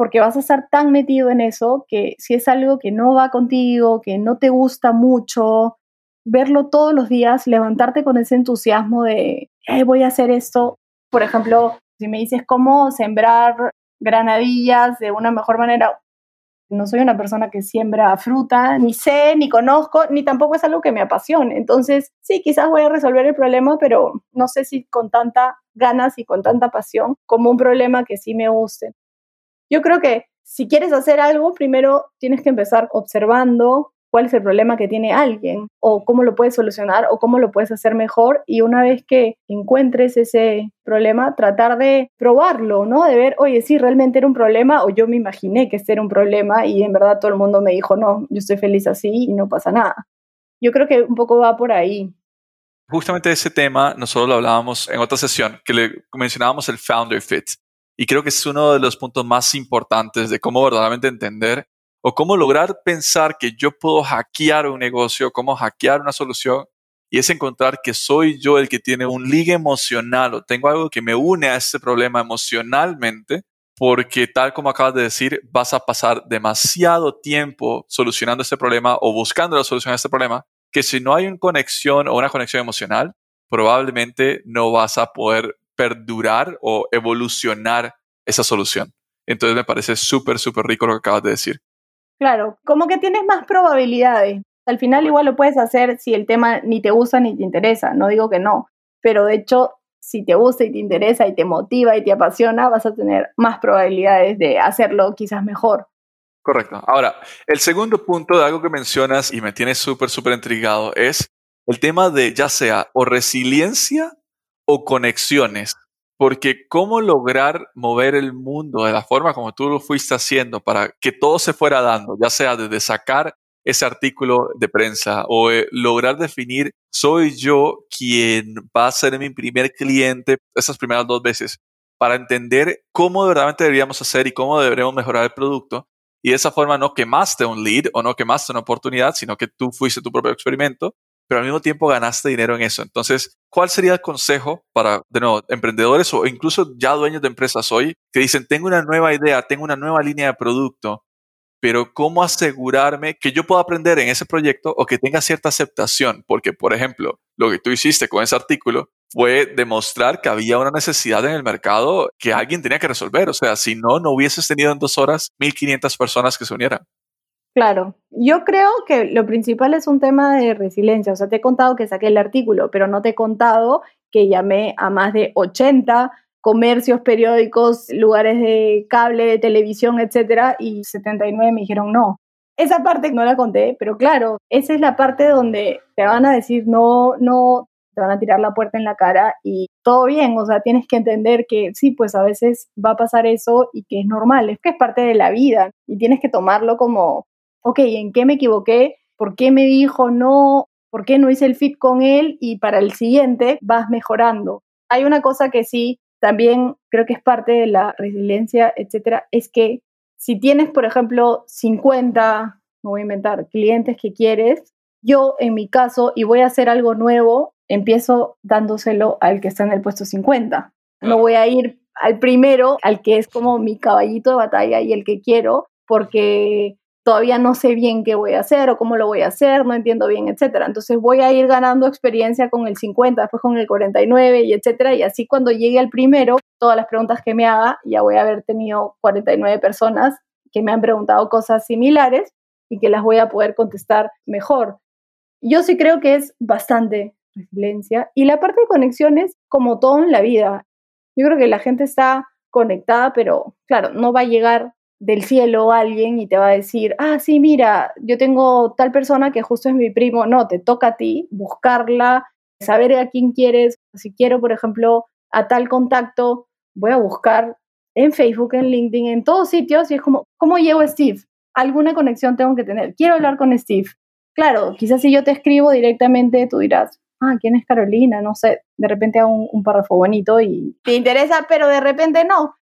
porque vas a estar tan metido en eso que si es algo que no va contigo, que no te gusta mucho, verlo todos los días, levantarte con ese entusiasmo de, voy a hacer esto. Por ejemplo, si me dices cómo sembrar granadillas de una mejor manera, no soy una persona que siembra fruta, ni sé, ni conozco, ni tampoco es algo que me apasione. Entonces, sí, quizás voy a resolver el problema, pero no sé si con tanta ganas y con tanta pasión como un problema que sí me guste. Yo creo que si quieres hacer algo, primero tienes que empezar observando cuál es el problema que tiene alguien o cómo lo puedes solucionar o cómo lo puedes hacer mejor y una vez que encuentres ese problema, tratar de probarlo, ¿no? De ver, oye, sí, realmente era un problema o yo me imaginé que este era un problema y en verdad todo el mundo me dijo, no, yo estoy feliz así y no pasa nada. Yo creo que un poco va por ahí. Justamente ese tema nosotros lo hablábamos en otra sesión, que le mencionábamos el founder fit. Y creo que es uno de los puntos más importantes de cómo verdaderamente entender o cómo lograr pensar que yo puedo hackear un negocio, cómo hackear una solución, y es encontrar que soy yo el que tiene un liga emocional o tengo algo que me une a ese problema emocionalmente, porque tal como acabas de decir, vas a pasar demasiado tiempo solucionando este problema o buscando la solución a este problema, que si no hay una conexión o una conexión emocional, probablemente no vas a poder perdurar o evolucionar esa solución. Entonces me parece súper, súper rico lo que acabas de decir. Claro, como que tienes más probabilidades. Al final igual lo puedes hacer si el tema ni te gusta ni te interesa, no digo que no, pero de hecho si te gusta y te interesa y te motiva y te apasiona, vas a tener más probabilidades de hacerlo quizás mejor. Correcto. Ahora, el segundo punto de algo que mencionas y me tiene súper, súper intrigado es el tema de ya sea o resiliencia o conexiones porque cómo lograr mover el mundo de la forma como tú lo fuiste haciendo para que todo se fuera dando, ya sea desde sacar ese artículo de prensa o eh, lograr definir, soy yo quien va a ser mi primer cliente esas primeras dos veces. para entender cómo verdaderamente deberíamos hacer y cómo deberíamos mejorar el producto. Y de esa forma no quemaste un lead o no quemaste una oportunidad, sino que tú fuiste tu propio experimento, pero al mismo tiempo ganaste dinero en eso. Entonces, ¿cuál sería el consejo para, de nuevo, emprendedores o incluso ya dueños de empresas hoy que dicen, tengo una nueva idea, tengo una nueva línea de producto, pero ¿cómo asegurarme que yo pueda aprender en ese proyecto o que tenga cierta aceptación? Porque, por ejemplo, lo que tú hiciste con ese artículo fue demostrar que había una necesidad en el mercado que alguien tenía que resolver. O sea, si no, no hubieses tenido en dos horas 1.500 personas que se unieran. Claro, yo creo que lo principal es un tema de resiliencia. O sea, te he contado que saqué el artículo, pero no te he contado que llamé a más de 80 comercios, periódicos, lugares de cable, de televisión, etcétera, y 79 me dijeron no. Esa parte no la conté, pero claro, esa es la parte donde te van a decir no, no, te van a tirar la puerta en la cara y todo bien, o sea, tienes que entender que sí, pues a veces va a pasar eso y que es normal, es que es parte de la vida y tienes que tomarlo como, ok, ¿en qué me equivoqué? ¿Por qué me dijo no? ¿Por qué no hice el fit con él? Y para el siguiente vas mejorando. Hay una cosa que sí también creo que es parte de la resiliencia, etcétera, es que si tienes, por ejemplo, 50, me voy a inventar, clientes que quieres, yo en mi caso, y voy a hacer algo nuevo, empiezo dándoselo al que está en el puesto 50. No voy a ir al primero, al que es como mi caballito de batalla y el que quiero, porque todavía no sé bien qué voy a hacer o cómo lo voy a hacer, no entiendo bien, etcétera. Entonces voy a ir ganando experiencia con el 50, después con el 49 y etcétera, y así cuando llegue al primero, todas las preguntas que me haga, ya voy a haber tenido 49 personas que me han preguntado cosas similares y que las voy a poder contestar mejor. Yo sí creo que es bastante resiliencia y la parte de conexiones como todo en la vida. Yo creo que la gente está conectada, pero claro, no va a llegar del cielo alguien y te va a decir, ah, sí, mira, yo tengo tal persona que justo es mi primo. No, te toca a ti buscarla, saber a quién quieres. Si quiero, por ejemplo, a tal contacto, voy a buscar en Facebook, en LinkedIn, en todos sitios y es como, ¿cómo llego a Steve? Alguna conexión tengo que tener. Quiero hablar con Steve. Claro, quizás si yo te escribo directamente, tú dirás, ah, ¿quién es Carolina? No sé, de repente hago un, un párrafo bonito y te interesa, pero de repente no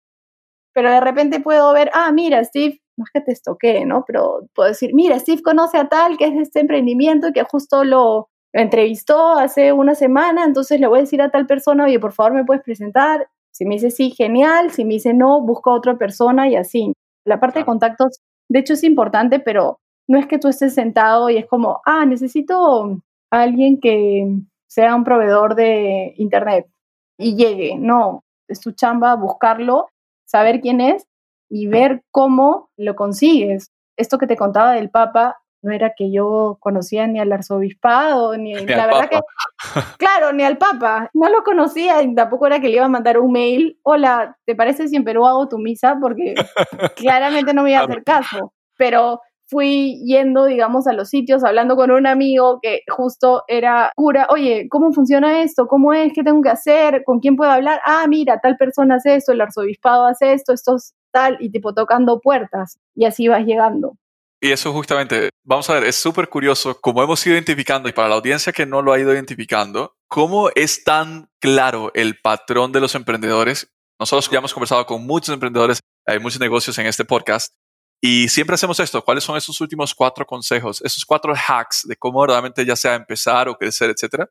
pero de repente puedo ver, ah, mira, Steve, no es que te estoqué, ¿no? Pero puedo decir, mira, Steve conoce a tal que es de este emprendimiento y que justo lo, entrevistó hace una semana, entonces le voy a decir a tal persona, oye, por favor, ¿me puedes presentar? Si me dice sí, genial, si me dice no, busco a otra persona y así. La parte de contactos, de hecho, es importante, pero no es que tú estés sentado y es como, ah, necesito a alguien que sea un proveedor de Internet y llegue. No, es tu chamba buscarlo saber quién es y ver cómo lo consigues. Esto que te contaba del Papa no era que yo conocía ni al arzobispado, ni, la verdad que, claro, ni al Papa, no lo conocía y tampoco era que le iba a mandar un mail, hola, ¿te parece si en Perú hago tu misa? Porque claramente no me iba a hacer caso, pero fui yendo, digamos, a los sitios, hablando con un amigo que justo era cura, oye, ¿cómo funciona esto? ¿Cómo es? ¿Qué tengo que hacer? ¿Con quién puedo hablar? Ah, mira, tal persona hace esto, el arzobispado hace esto, esto es tal, y tipo tocando puertas, y así vas llegando. Y eso justamente, vamos a ver, es súper curioso cómo hemos ido identificando, y para la audiencia que no lo ha ido identificando, cómo es tan claro el patrón de los emprendedores. Nosotros ya hemos conversado con muchos emprendedores, hay muchos negocios en este podcast, y siempre hacemos esto. ¿Cuáles son esos últimos cuatro consejos? Esos cuatro hacks de cómo realmente ya sea empezar o crecer, etcétera.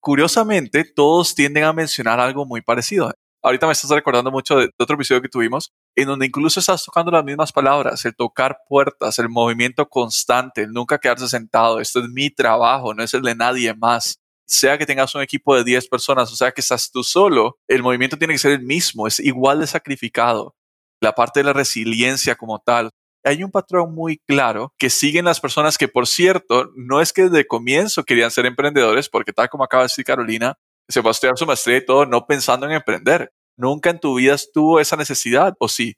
Curiosamente, todos tienden a mencionar algo muy parecido. Ahorita me estás recordando mucho de, otro episodio que tuvimos, en donde incluso estás tocando las mismas palabras, el tocar puertas, el movimiento constante, el nunca quedarse sentado. Esto es mi trabajo, no es el de nadie más. Sea que tengas un equipo de 10 personas, o sea que estás tú solo, el movimiento tiene que ser el mismo, es igual de sacrificado. La parte de la resiliencia como tal, hay un patrón muy claro que siguen las personas que, por cierto, no es que desde el comienzo querían ser emprendedores, porque tal como acaba de decir Carolina, se va a estudiar su maestría y todo no pensando en emprender. ¿Nunca en tu vida estuvo esa necesidad o sí?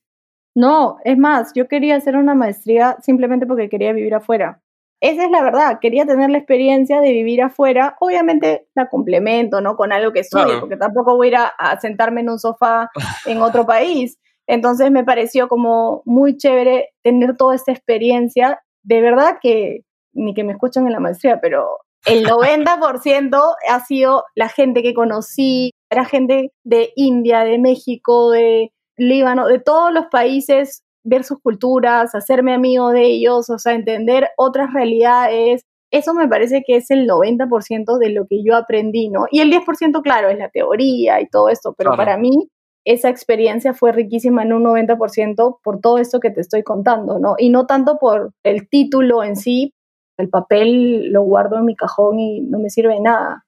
No, es más, yo quería hacer una maestría simplemente porque quería vivir afuera. Esa es la verdad, quería tener la experiencia de vivir afuera. Obviamente la complemento, ¿no? Con algo que estudie, porque tampoco voy a ir a sentarme en un sofá en otro país. Entonces me pareció como muy chévere tener toda esta experiencia. De verdad que ni que me escuchen en la maestría, pero el 90% ha sido la gente que conocí, era gente de India, de México, de Líbano, de todos los países, ver sus culturas, hacerme amigo de ellos, o sea, entender otras realidades. Eso me parece que es el 90% de lo que yo aprendí, ¿no? Y el 10%, claro, es la teoría y todo esto, pero para mí esa experiencia fue riquísima en un 90% por todo esto que te estoy contando, ¿no? Y no tanto por el título en sí, el papel lo guardo en mi cajón y no me sirve de nada.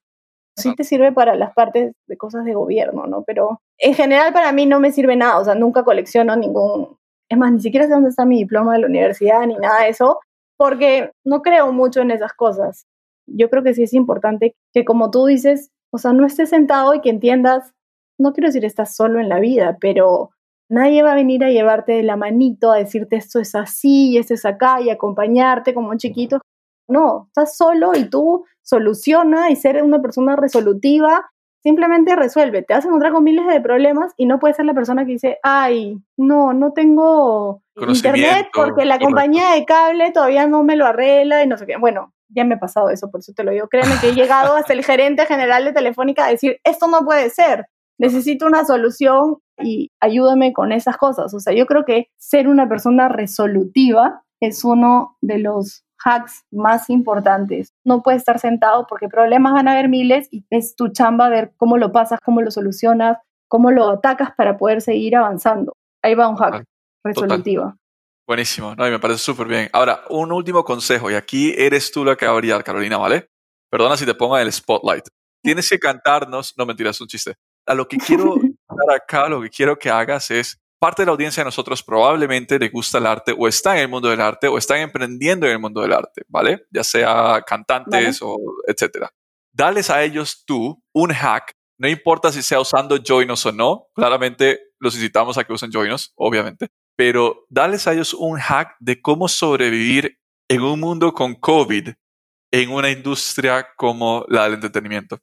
Sí te sirve para las partes de cosas de gobierno, ¿no? Pero en general para mí no me sirve nada, o sea, nunca colecciono ningún... Es más, ni siquiera sé dónde está mi diploma de la universidad ni nada de eso, porque no creo mucho en esas cosas. Yo creo que sí es importante que como tú dices, o sea, no estés sentado y que entiendas, no quiero decir estás solo en la vida, pero nadie va a venir a llevarte de la manito a decirte esto es así y esto es acá y acompañarte como un chiquito. No, estás solo y tú soluciona y ser una persona resolutiva, simplemente resuelve. Te vas a encontrar con miles de problemas y no puedes ser la persona que dice, ay, no, no tengo internet porque la compañía de cable todavía no me lo arregla y no sé qué. Bueno, ya me ha pasado eso, por eso te lo digo. Créeme que he llegado hasta el gerente general de Telefónica a decir, esto no puede ser, necesito una solución y ayúdame con esas cosas. O sea, yo creo que ser una persona resolutiva es uno de los hacks más importantes. No puedes estar sentado porque problemas van a haber miles y es tu chamba ver cómo lo pasas, cómo lo solucionas, cómo lo atacas para poder seguir avanzando. Ahí va un hack resolutivo. Buenísimo, no, me parece súper bien. Ahora, un último consejo, y aquí eres tú la que va a brillar, Carolina, ¿vale? Perdona si te pongo en el spotlight. Tienes que cantarnos, no mentiras, es un chiste. A lo que quiero dar acá, lo que quiero que hagas es parte de la audiencia de nosotros probablemente le gusta el arte o está en el mundo del arte o están emprendiendo en el mundo del arte, ¿vale? Ya sea cantantes o etcétera. Dales a ellos tú un hack, no importa si sea usando Joinos o no, claramente los incitamos a que usen Joinos, obviamente, pero dales a ellos un hack de cómo sobrevivir en un mundo con COVID en una industria como la del entretenimiento.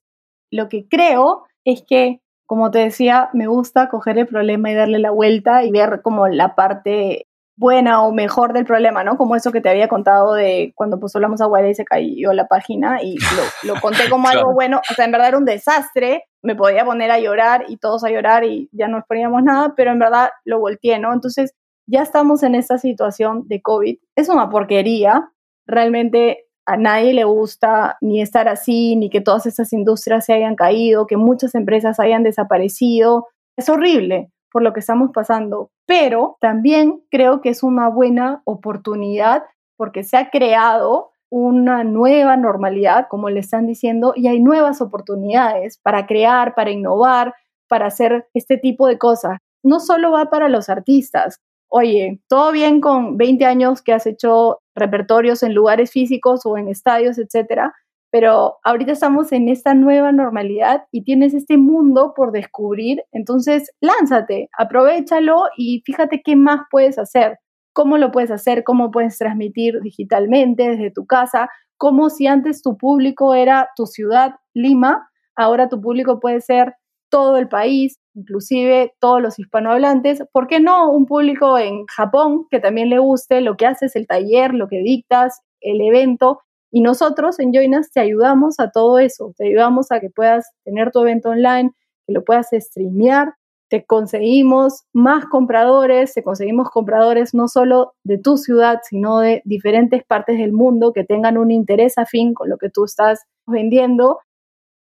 Lo que creo es que como te decía, me gusta coger el problema y darle la vuelta y ver como la parte buena o mejor del problema, ¿no? Como eso que te había contado de cuando pues hablamos a y se cayó la página y lo, conté como algo bueno, o sea, en verdad era un desastre, me podía poner a llorar y todos a llorar y ya no poníamos nada, pero en verdad lo volteé, ¿no? Entonces, ya estamos en esta situación de COVID, es una porquería, realmente a nadie le gusta ni estar así, ni que todas estas industrias se hayan caído, que muchas empresas hayan desaparecido. Es horrible por lo que estamos pasando, pero también creo que es una buena oportunidad porque se ha creado una nueva normalidad, como le están diciendo, y hay nuevas oportunidades para crear, para innovar, para hacer este tipo de cosas. No solo va para los artistas, oye, todo bien con 20 años que has hecho repertorios en lugares físicos o en estadios, etcétera, pero ahorita estamos en esta nueva normalidad y tienes este mundo por descubrir, entonces lánzate, aprovechalo y fíjate qué más puedes hacer, cómo lo puedes hacer, cómo puedes transmitir digitalmente desde tu casa, como si antes tu público era tu ciudad, Lima, ahora tu público puede ser todo el país, inclusive todos los hispanohablantes, ¿por qué no un público en Japón que también le guste lo que haces, el taller, lo que dictas, el evento? Y nosotros en Joinas te ayudamos a todo eso, te ayudamos a que puedas tener tu evento online, que lo puedas streamear, te conseguimos más compradores, te conseguimos compradores no solo de tu ciudad, sino de diferentes partes del mundo que tengan un interés afín con lo que tú estás vendiendo.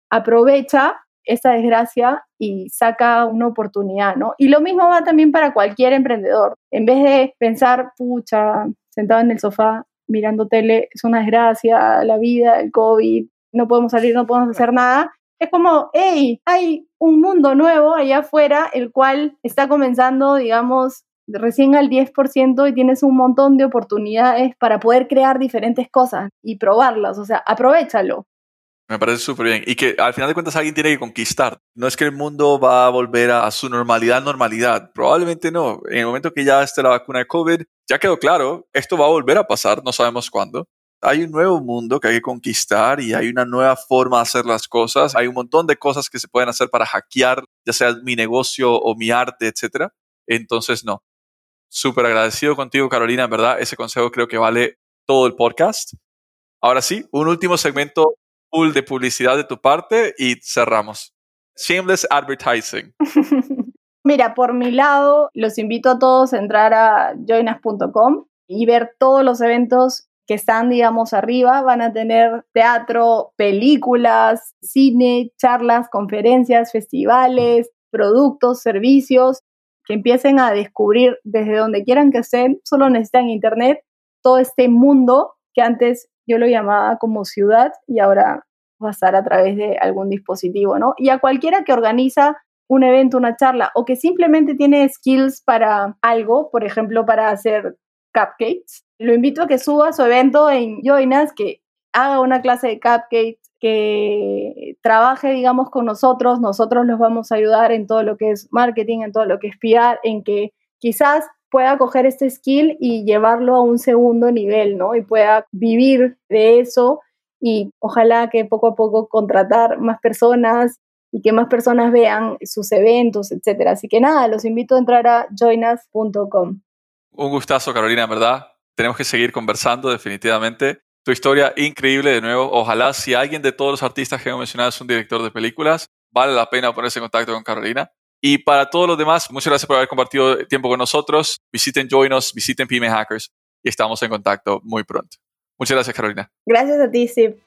Aprovecha esta desgracia y saca una oportunidad, ¿no? Y lo mismo va también para cualquier emprendedor. En vez de pensar, pucha, sentado en el sofá mirando tele, es una desgracia, la vida, el COVID, no podemos salir, no podemos hacer nada. Es como, hey, hay un mundo nuevo allá afuera, el cual está comenzando, digamos, recién al 10% y tienes un montón de oportunidades para poder crear diferentes cosas y probarlas. O sea, aprovechalo. Me parece súper bien. Y que al final de cuentas alguien tiene que conquistar. No es que el mundo va a volver a, su normalidad, normalidad. Probablemente no. En el momento que ya esté la vacuna de COVID, ya quedó claro, esto va a volver a pasar, no sabemos cuándo. Hay un nuevo mundo que hay que conquistar y hay una nueva forma de hacer las cosas. Hay un montón de cosas que se pueden hacer para hackear, ya sea mi negocio o mi arte, etc. Entonces, no. Súper agradecido contigo, Carolina. En verdad, ese consejo creo que vale todo el podcast. Ahora sí, un último segmento full de publicidad de tu parte y cerramos. Shameless advertising. Mira, por mi lado, los invito a todos a entrar a joinas.com y ver todos los eventos que están, digamos, arriba. Van a tener teatro, películas, cine, charlas, conferencias, festivales, productos, servicios, que empiecen a descubrir desde donde quieran que estén. Solo necesitan internet, todo este mundo que antes yo lo llamaba como ciudad y ahora va a estar a través de algún dispositivo, ¿no? Y a cualquiera que organiza un evento, una charla o que simplemente tiene skills para algo, por ejemplo, para hacer cupcakes, lo invito a que suba su evento en Joinas, que haga una clase de cupcakes, que trabaje, digamos, con nosotros. Nosotros los vamos a ayudar en todo lo que es marketing, en todo lo que es PR, en que quizás pueda coger este skill y llevarlo a un segundo nivel, ¿no? Y pueda vivir de eso y ojalá que poco a poco contratar más personas y que más personas vean sus eventos, etcétera. Así que nada, los invito a entrar a joinas.com. Un gustazo, Carolina, ¿verdad? Tenemos que seguir conversando definitivamente. Tu historia increíble de nuevo. Ojalá si alguien de todos los artistas que hemos mencionado es un director de películas, vale la pena ponerse en contacto con Carolina. Y para todos los demás, muchas gracias por haber compartido tiempo con nosotros. Visiten Joinos, visiten Pyme Hackers y estamos en contacto muy pronto. Muchas gracias, Carolina. Gracias a ti, Sip.